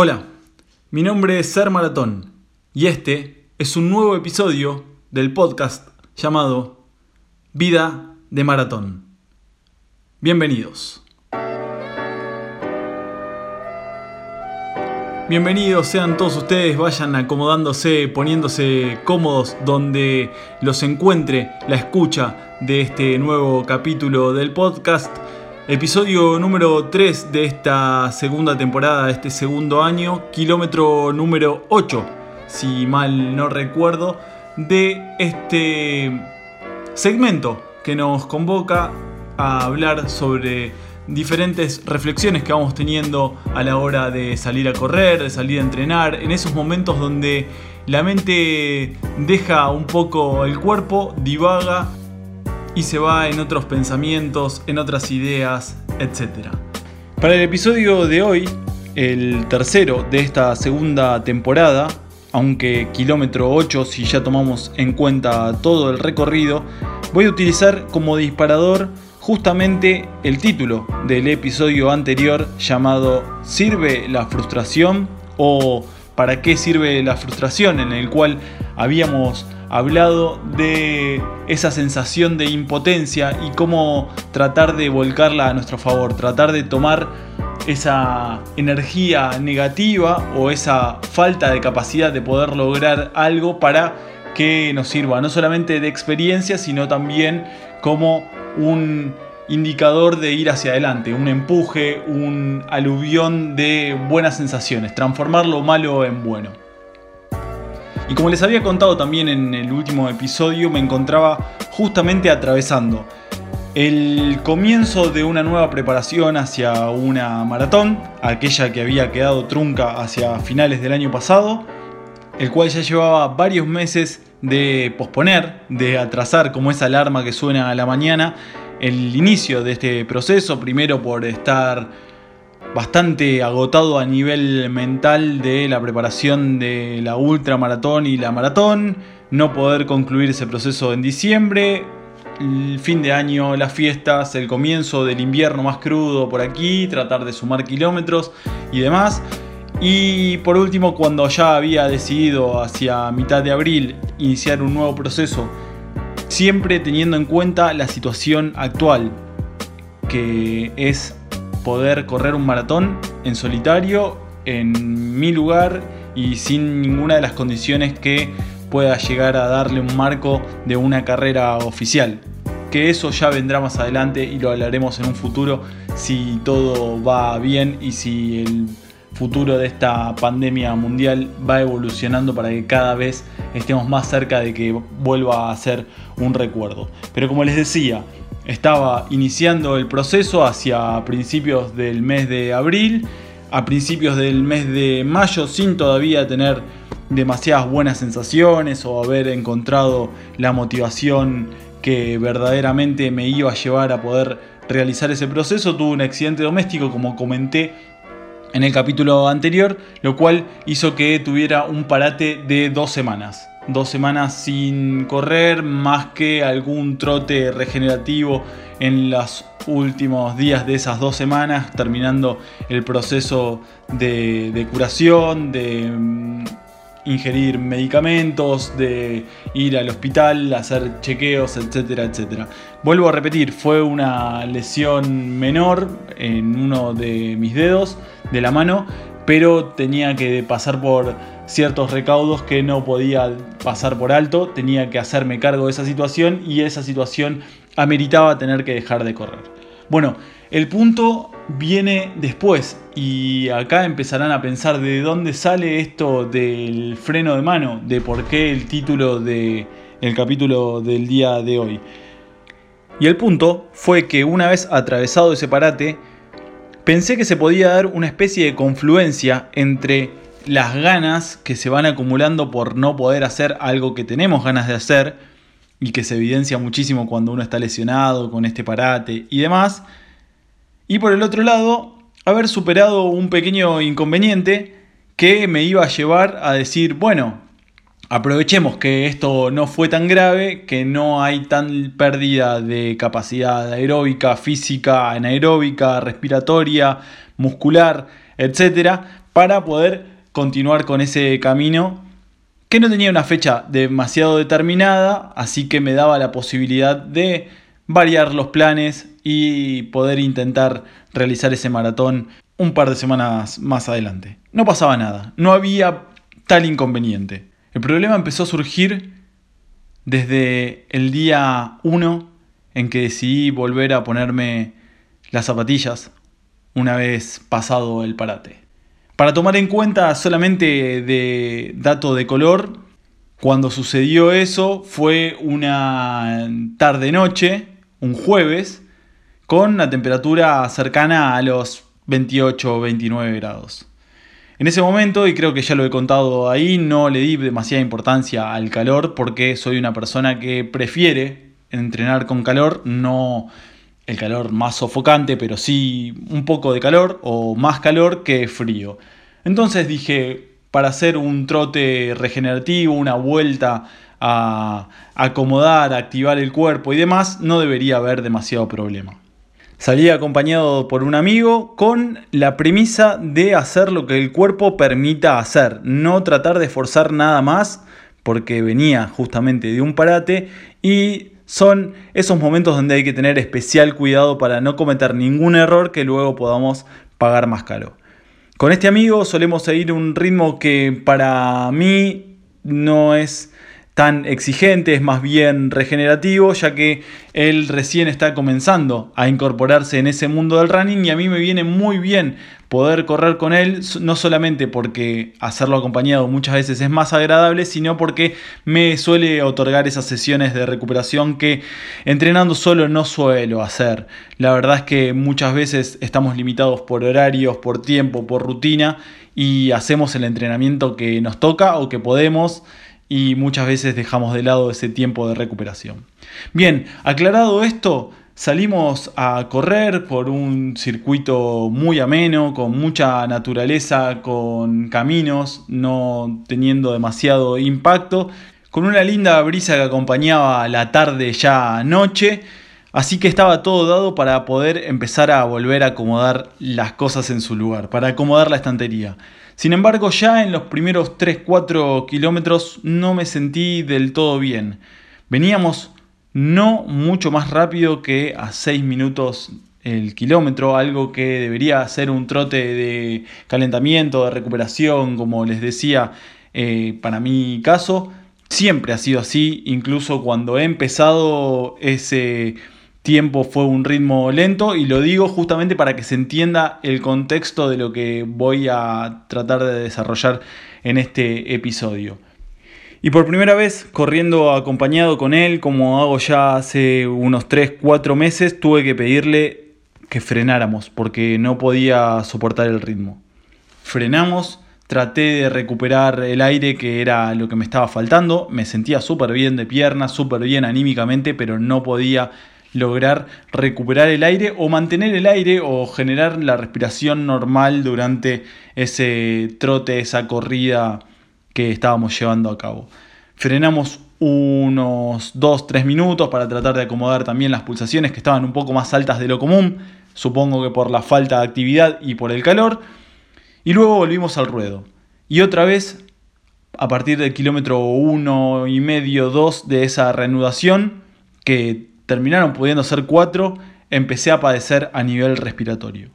Hola, mi nombre es Ser Maratón y este es un nuevo episodio del podcast llamado Vida de Maratón. Bienvenidos. Bienvenidos sean todos ustedes, vayan acomodándose, poniéndose cómodos donde los encuentre la escucha de este nuevo capítulo del podcast Episodio número 3 de esta segunda temporada, de este segundo año, kilómetro número 8, si mal no recuerdo, de este segmento que nos convoca a hablar sobre diferentes reflexiones que vamos teniendo a la hora de salir a correr, de salir a entrenar, en esos momentos donde la mente deja un poco el cuerpo, divaga y se va en otros pensamientos, en otras ideas, etc. Para el episodio de hoy, el tercero de esta segunda temporada, aunque kilómetro 8 si ya tomamos en cuenta todo el recorrido, voy a utilizar como disparador justamente el título del episodio anterior llamado ¿Sirve la frustración? o ¿Para qué sirve la frustración? en el cual habíamos hablado de esa sensación de impotencia y cómo tratar de volcarla a nuestro favor, tratar de tomar esa energía negativa o esa falta de capacidad de poder lograr algo para que nos sirva no solamente de experiencia, sino también como un indicador de ir hacia adelante, un empuje, un aluvión de buenas sensaciones, transformar lo malo en bueno. Y como les había contado también en el último episodio, me encontraba justamente atravesando el comienzo de una nueva preparación hacia una maratón, aquella que había quedado trunca hacia finales del año pasado, el cual ya llevaba varios meses de posponer, de atrasar como esa alarma que suena a la mañana, el inicio de este proceso, primero por estar bastante agotado a nivel mental de la preparación de la ultramaratón y la maratón, no poder concluir ese proceso en diciembre, el fin de año, las fiestas, el comienzo del invierno más crudo por aquí, tratar de sumar kilómetros y demás. Y por último, cuando ya había decidido hacia mitad de abril iniciar un nuevo proceso, siempre teniendo en cuenta la situación actual, que es poder correr un maratón en solitario, en mi lugar y sin ninguna de las condiciones que pueda llegar a darle un marco de una carrera oficial. Que eso ya vendrá más adelante y lo hablaremos en un futuro si todo va bien y si el futuro de esta pandemia mundial va evolucionando para que cada vez estemos más cerca de que vuelva a ser un recuerdo. Pero como les decía, estaba iniciando el proceso hacia principios del mes de abril, a principios del mes de mayo sin todavía tener demasiadas buenas sensaciones o haber encontrado la motivación que verdaderamente me iba a llevar a poder realizar ese proceso. Tuve un accidente doméstico como comenté en el capítulo anterior, lo cual hizo que tuviera un parate de dos semanas dos semanas sin correr, más que algún trote regenerativo en los últimos días de esas dos semanas, terminando el proceso de, curación, de mm, ingerir medicamentos, de ir al hospital, hacer chequeos, etcétera, etcétera. Vuelvo a repetir, fue una lesión menor en uno de mis dedos de la mano, pero tenía que pasar por ciertos recaudos que no podía pasar por alto, tenía que hacerme cargo de esa situación y esa situación ameritaba tener que dejar de correr. Bueno, el punto viene después y acá empezarán a pensar de dónde sale esto del freno de mano, de por qué el título del el capítulo del día de hoy. Y el punto fue que una vez atravesado ese parate, pensé que se podía dar una especie de confluencia entre las ganas que se van acumulando por no poder hacer algo que tenemos ganas de hacer y que se evidencia muchísimo cuando uno está lesionado con este parate y demás. Y por el otro lado, haber superado un pequeño inconveniente que me iba a llevar a decir, bueno, Aprovechemos que esto no fue tan grave, que no hay tan pérdida de capacidad aeróbica, física, anaeróbica, respiratoria, muscular, etc. para poder continuar con ese camino que no tenía una fecha demasiado determinada, así que me daba la posibilidad de variar los planes y poder intentar realizar ese maratón un par de semanas más adelante. No pasaba nada, no había tal inconveniente. El problema empezó a surgir desde el día 1 en que decidí volver a ponerme las zapatillas una vez pasado el parate. Para tomar en cuenta solamente de dato de color, cuando sucedió eso fue una tarde-noche, un jueves, con una temperatura cercana a los 28 o 29 grados. En ese momento, y creo que ya lo he contado ahí, no le di demasiada importancia al calor porque soy una persona que prefiere entrenar con calor, no el calor más sofocante, pero sí un poco de calor o más calor que frío. Entonces dije, para hacer un trote regenerativo, una vuelta a acomodar, activar el cuerpo y demás, no debería haber demasiado problema. Salí acompañado por un amigo con la premisa de hacer lo que el cuerpo permita hacer, no tratar de forzar nada más porque venía justamente de un parate y son esos momentos donde hay que tener especial cuidado para no cometer ningún error que luego podamos pagar más caro. Con este amigo solemos seguir un ritmo que para mí no es tan exigente, es más bien regenerativo, ya que él recién está comenzando a incorporarse en ese mundo del running y a mí me viene muy bien poder correr con él, no solamente porque hacerlo acompañado muchas veces es más agradable, sino porque me suele otorgar esas sesiones de recuperación que entrenando solo no suelo hacer. La verdad es que muchas veces estamos limitados por horarios, por tiempo, por rutina y hacemos el entrenamiento que nos toca o que podemos y muchas veces dejamos de lado ese tiempo de recuperación. Bien, aclarado esto, salimos a correr por un circuito muy ameno, con mucha naturaleza, con caminos, no teniendo demasiado impacto, con una linda brisa que acompañaba la tarde ya noche. Así que estaba todo dado para poder empezar a volver a acomodar las cosas en su lugar, para acomodar la estantería. Sin embargo, ya en los primeros 3-4 kilómetros no me sentí del todo bien. Veníamos no mucho más rápido que a 6 minutos el kilómetro, algo que debería ser un trote de calentamiento, de recuperación, como les decía, eh, para mi caso. Siempre ha sido así, incluso cuando he empezado ese tiempo fue un ritmo lento y lo digo justamente para que se entienda el contexto de lo que voy a tratar de desarrollar en este episodio. Y por primera vez, corriendo acompañado con él, como hago ya hace unos 3-4 meses, tuve que pedirle que frenáramos porque no podía soportar el ritmo. Frenamos, traté de recuperar el aire que era lo que me estaba faltando, me sentía súper bien de piernas, súper bien anímicamente, pero no podía lograr recuperar el aire o mantener el aire o generar la respiración normal durante ese trote, esa corrida que estábamos llevando a cabo. Frenamos unos 2-3 minutos para tratar de acomodar también las pulsaciones que estaban un poco más altas de lo común, supongo que por la falta de actividad y por el calor, y luego volvimos al ruedo. Y otra vez, a partir del kilómetro 1 y medio, 2 de esa reanudación, que terminaron pudiendo ser cuatro, empecé a padecer a nivel respiratorio.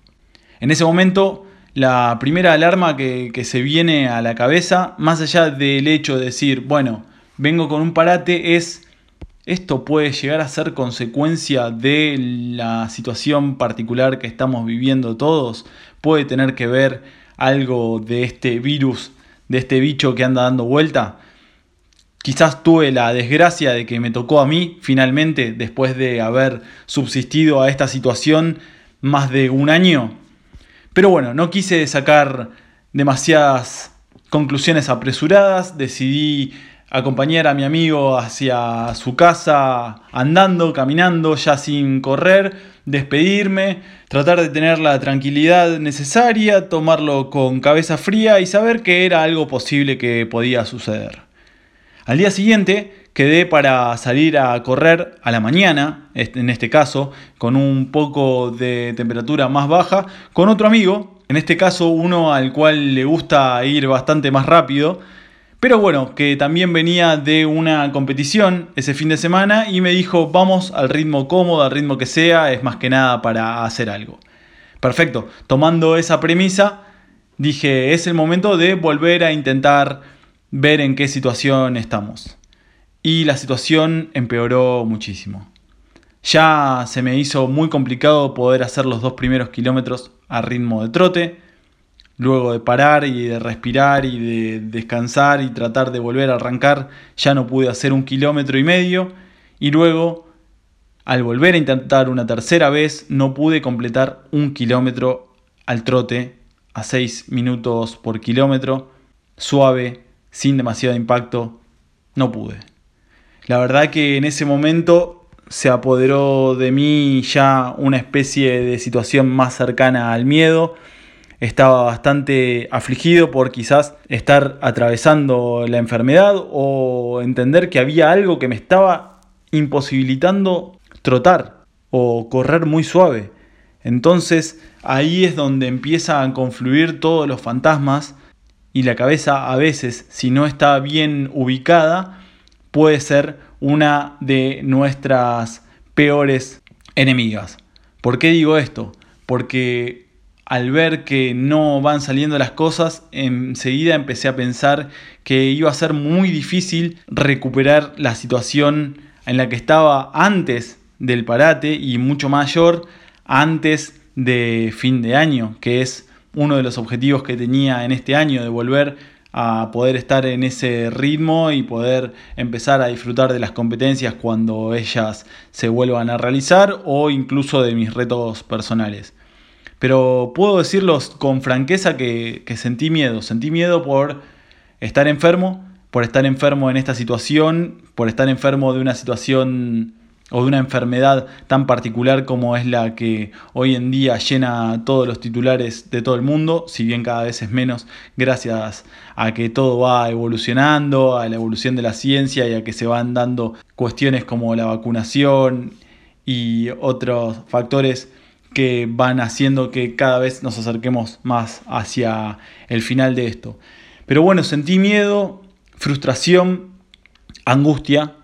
En ese momento, la primera alarma que, se viene a la cabeza, más allá del hecho de decir, bueno, vengo con un parate, es esto puede llegar a ser consecuencia de la situación particular que estamos viviendo todos, puede tener que ver algo de este virus, de este bicho que anda dando vuelta. Quizás tuve la desgracia de que me tocó a mí finalmente, después de haber subsistido a esta situación más de un año. Pero bueno, no quise sacar demasiadas conclusiones apresuradas, decidí acompañar a mi amigo hacia su casa andando, caminando, ya sin correr, despedirme, tratar de tener la tranquilidad necesaria, tomarlo con cabeza fría y saber que era algo posible que podía suceder. Al día siguiente quedé para salir a correr a la mañana, en este caso, con un poco de temperatura más baja, con otro amigo, En este caso uno al cual le gusta ir bastante más rápido, pero bueno, que también venía de una competición ese fin de semana y me dijo vamos al ritmo cómodo, al ritmo que sea, es más que nada para hacer algo. Perfecto, tomando esa premisa, dije es el momento de volver a intentar ver en qué situación estamos. Y la situación empeoró muchísimo. Ya se me hizo muy complicado poder hacer los dos primeros kilómetros a ritmo de trote, luego de parar y de respirar y de descansar y tratar de volver a arrancar, ya no pude hacer un kilómetro y medio y luego al volver a intentar una tercera vez no pude completar un kilómetro al trote a 6 minutos por kilómetro, suave, sin demasiado impacto, no pude. La verdad que en ese momento se apoderó de mí ya una especie de situación más cercana al miedo. Estaba bastante afligido por quizás estar atravesando la enfermedad o entender que había algo que me estaba imposibilitando trotar o correr muy suave. Entonces ahí es donde empiezan a confluir todos los fantasmas y la cabeza a veces, si no está bien ubicada, puede ser una de nuestras peores enemigas. ¿Por qué digo esto? Porque al ver que no van saliendo las cosas, enseguida empecé a pensar que iba a ser muy difícil recuperar la situación en la que estaba antes del parate y mucho mayor antes de fin de año, que es uno de los objetivos que tenía en este año de volver a poder estar en ese ritmo y poder empezar a disfrutar de las competencias cuando ellas se vuelvan a realizar o incluso de mis retos personales. Pero puedo decirlos con franqueza que, que sentí miedo, sentí miedo por estar enfermo, por estar enfermo en esta situación, por estar enfermo de una situación o de una enfermedad tan particular como es la que hoy en día llena todos los titulares de todo el mundo, si bien cada vez es menos gracias a que todo va evolucionando, a la evolución de la ciencia y a que se van dando cuestiones como la vacunación y otros factores que van haciendo que cada vez nos acerquemos más hacia el final de esto. Pero bueno, sentí miedo, frustración, angustia,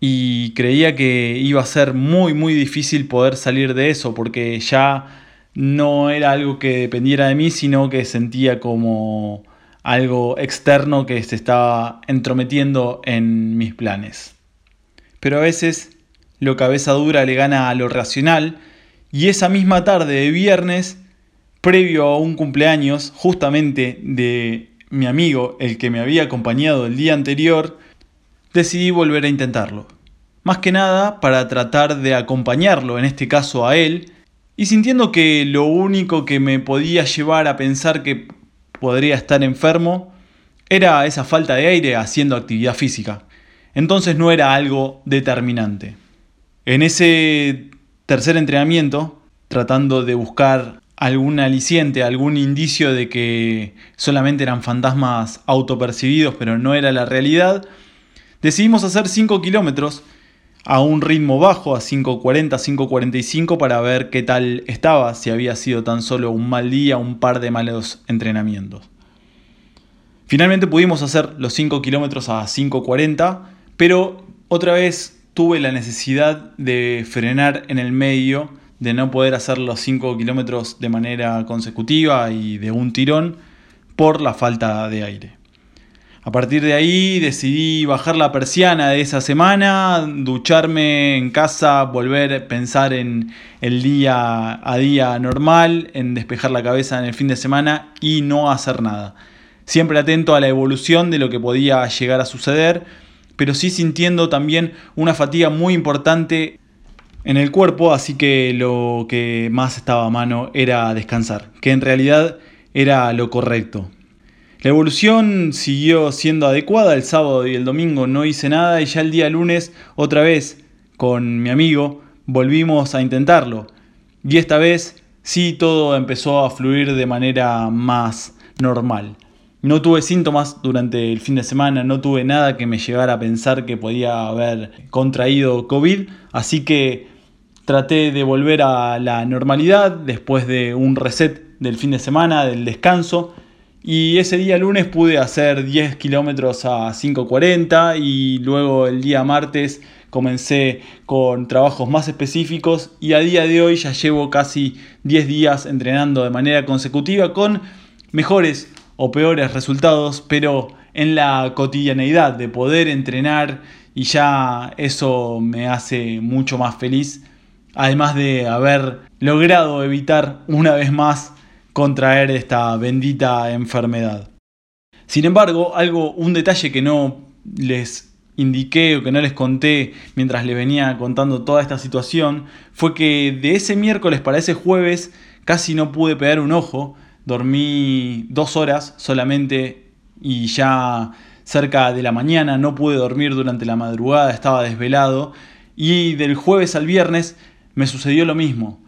y creía que iba a ser muy muy difícil poder salir de eso porque ya no era algo que dependiera de mí, sino que sentía como algo externo que se estaba entrometiendo en mis planes. Pero a veces lo cabeza dura le gana a lo racional y esa misma tarde de viernes, previo a un cumpleaños justamente de mi amigo, el que me había acompañado el día anterior, decidí volver a intentarlo. Más que nada para tratar de acompañarlo, en este caso a él, y sintiendo que lo único que me podía llevar a pensar que podría estar enfermo era esa falta de aire haciendo actividad física. Entonces no era algo determinante. En ese tercer entrenamiento, tratando de buscar algún aliciente, algún indicio de que solamente eran fantasmas autopercibidos, pero no era la realidad, Decidimos hacer 5 kilómetros a un ritmo bajo, a 5.40, 5.45, para ver qué tal estaba, si había sido tan solo un mal día, un par de malos entrenamientos. Finalmente pudimos hacer los 5 kilómetros a 5.40, pero otra vez tuve la necesidad de frenar en el medio, de no poder hacer los 5 kilómetros de manera consecutiva y de un tirón por la falta de aire. A partir de ahí decidí bajar la persiana de esa semana, ducharme en casa, volver a pensar en el día a día normal, en despejar la cabeza en el fin de semana y no hacer nada. Siempre atento a la evolución de lo que podía llegar a suceder, pero sí sintiendo también una fatiga muy importante en el cuerpo, así que lo que más estaba a mano era descansar, que en realidad era lo correcto. La evolución siguió siendo adecuada, el sábado y el domingo no hice nada y ya el día lunes otra vez con mi amigo volvimos a intentarlo. Y esta vez sí todo empezó a fluir de manera más normal. No tuve síntomas durante el fin de semana, no tuve nada que me llevara a pensar que podía haber contraído COVID, así que traté de volver a la normalidad después de un reset del fin de semana, del descanso. Y ese día lunes pude hacer 10 kilómetros a 5.40 y luego el día martes comencé con trabajos más específicos y a día de hoy ya llevo casi 10 días entrenando de manera consecutiva con mejores o peores resultados, pero en la cotidianeidad de poder entrenar y ya eso me hace mucho más feliz, además de haber logrado evitar una vez más contraer esta bendita enfermedad. Sin embargo, algo, un detalle que no les indiqué o que no les conté mientras les venía contando toda esta situación fue que de ese miércoles para ese jueves casi no pude pegar un ojo, dormí dos horas solamente y ya cerca de la mañana no pude dormir durante la madrugada, estaba desvelado y del jueves al viernes me sucedió lo mismo.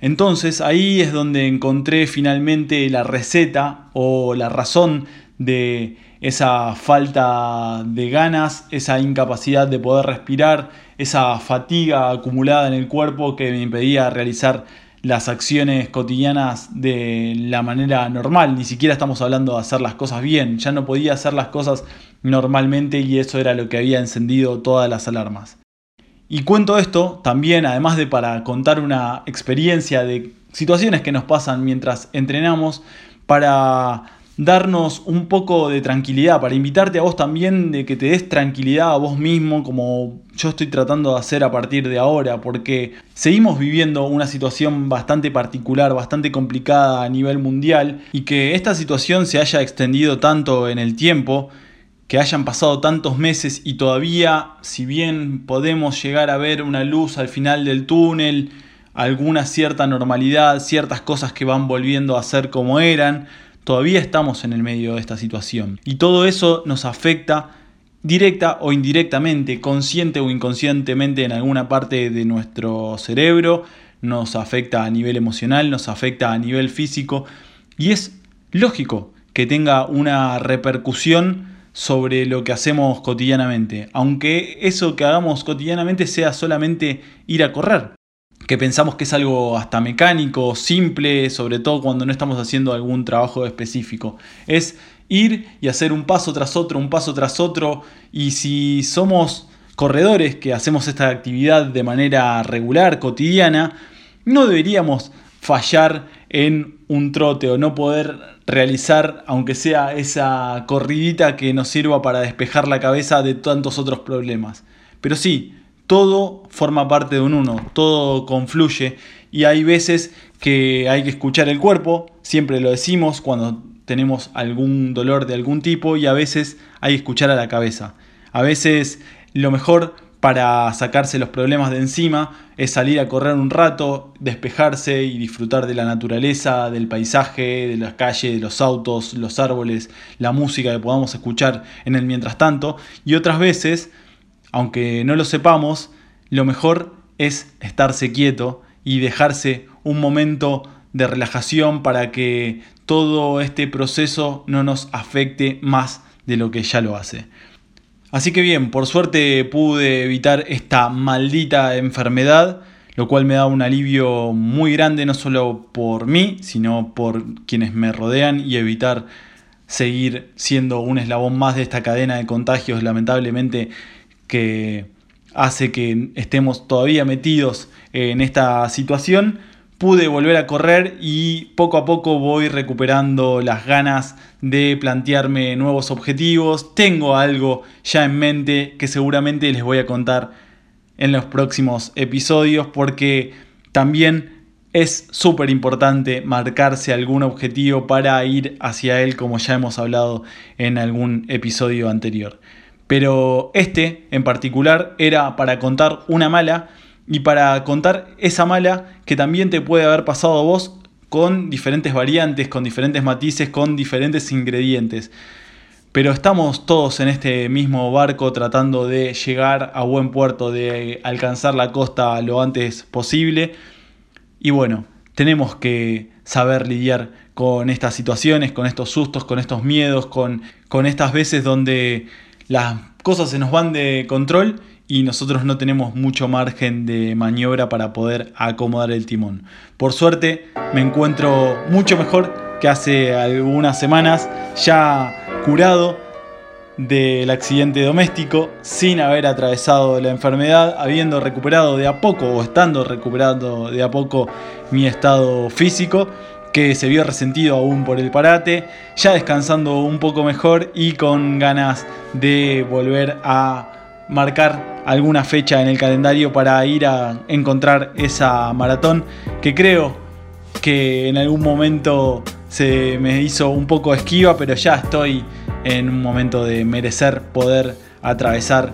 Entonces ahí es donde encontré finalmente la receta o la razón de esa falta de ganas, esa incapacidad de poder respirar, esa fatiga acumulada en el cuerpo que me impedía realizar las acciones cotidianas de la manera normal. Ni siquiera estamos hablando de hacer las cosas bien. Ya no podía hacer las cosas normalmente y eso era lo que había encendido todas las alarmas. Y cuento esto también, además de para contar una experiencia de situaciones que nos pasan mientras entrenamos, para darnos un poco de tranquilidad, para invitarte a vos también de que te des tranquilidad a vos mismo, como yo estoy tratando de hacer a partir de ahora, porque seguimos viviendo una situación bastante particular, bastante complicada a nivel mundial, y que esta situación se haya extendido tanto en el tiempo, que hayan pasado tantos meses y todavía, si bien podemos llegar a ver una luz al final del túnel, alguna cierta normalidad, ciertas cosas que van volviendo a ser como eran, todavía estamos en el medio de esta situación. Y todo eso nos afecta directa o indirectamente, consciente o inconscientemente en alguna parte de nuestro cerebro, nos afecta a nivel emocional, nos afecta a nivel físico y es lógico que tenga una repercusión sobre lo que hacemos cotidianamente, aunque eso que hagamos cotidianamente sea solamente ir a correr, que pensamos que es algo hasta mecánico, simple, sobre todo cuando no estamos haciendo algún trabajo específico. Es ir y hacer un paso tras otro, un paso tras otro, y si somos corredores que hacemos esta actividad de manera regular, cotidiana, no deberíamos fallar en un trote o no poder realizar, aunque sea esa corridita que nos sirva para despejar la cabeza de tantos otros problemas. Pero sí, todo forma parte de un uno, todo confluye y hay veces que hay que escuchar el cuerpo, siempre lo decimos cuando tenemos algún dolor de algún tipo y a veces hay que escuchar a la cabeza. A veces lo mejor para sacarse los problemas de encima es salir a correr un rato, despejarse y disfrutar de la naturaleza, del paisaje, de las calles, de los autos, los árboles, la música que podamos escuchar en el mientras tanto. Y otras veces, aunque no lo sepamos, lo mejor es estarse quieto y dejarse un momento de relajación para que todo este proceso no nos afecte más de lo que ya lo hace. Así que bien, por suerte pude evitar esta maldita enfermedad, lo cual me da un alivio muy grande, no solo por mí, sino por quienes me rodean y evitar seguir siendo un eslabón más de esta cadena de contagios, lamentablemente, que hace que estemos todavía metidos en esta situación pude volver a correr y poco a poco voy recuperando las ganas de plantearme nuevos objetivos. Tengo algo ya en mente que seguramente les voy a contar en los próximos episodios porque también es súper importante marcarse algún objetivo para ir hacia él como ya hemos hablado en algún episodio anterior. Pero este en particular era para contar una mala y para contar esa mala que también te puede haber pasado a vos con diferentes variantes, con diferentes matices, con diferentes ingredientes. Pero estamos todos en este mismo barco tratando de llegar a buen puerto, de alcanzar la costa lo antes posible. Y bueno, tenemos que saber lidiar con estas situaciones, con estos sustos, con estos miedos, con, con estas veces donde las cosas se nos van de control y nosotros no tenemos mucho margen de maniobra para poder acomodar el timón. Por suerte me encuentro mucho mejor que hace algunas semanas, ya curado del accidente doméstico, sin haber atravesado la enfermedad, habiendo recuperado de a poco o estando recuperando de a poco mi estado físico que se vio resentido aún por el parate, ya descansando un poco mejor y con ganas de volver a marcar alguna fecha en el calendario para ir a encontrar esa maratón que creo que en algún momento se me hizo un poco esquiva, pero ya estoy en un momento de merecer poder atravesar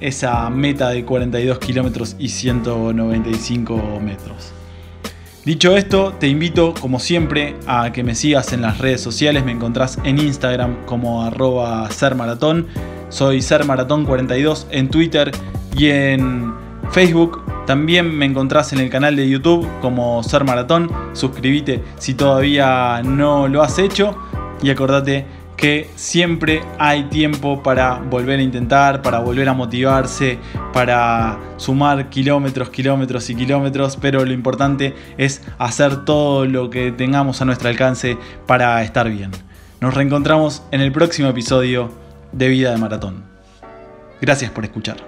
esa meta de 42 kilómetros y 195 metros. Dicho esto, te invito como siempre a que me sigas en las redes sociales, me encontrás en Instagram como arroba sermaratón soy Ser Maratón 42 en Twitter y en Facebook. También me encontrás en el canal de YouTube como Ser Maratón. Suscríbete si todavía no lo has hecho. Y acordate que siempre hay tiempo para volver a intentar, para volver a motivarse, para sumar kilómetros, kilómetros y kilómetros, pero lo importante es hacer todo lo que tengamos a nuestro alcance para estar bien. Nos reencontramos en el próximo episodio de vida de maratón. Gracias por escuchar.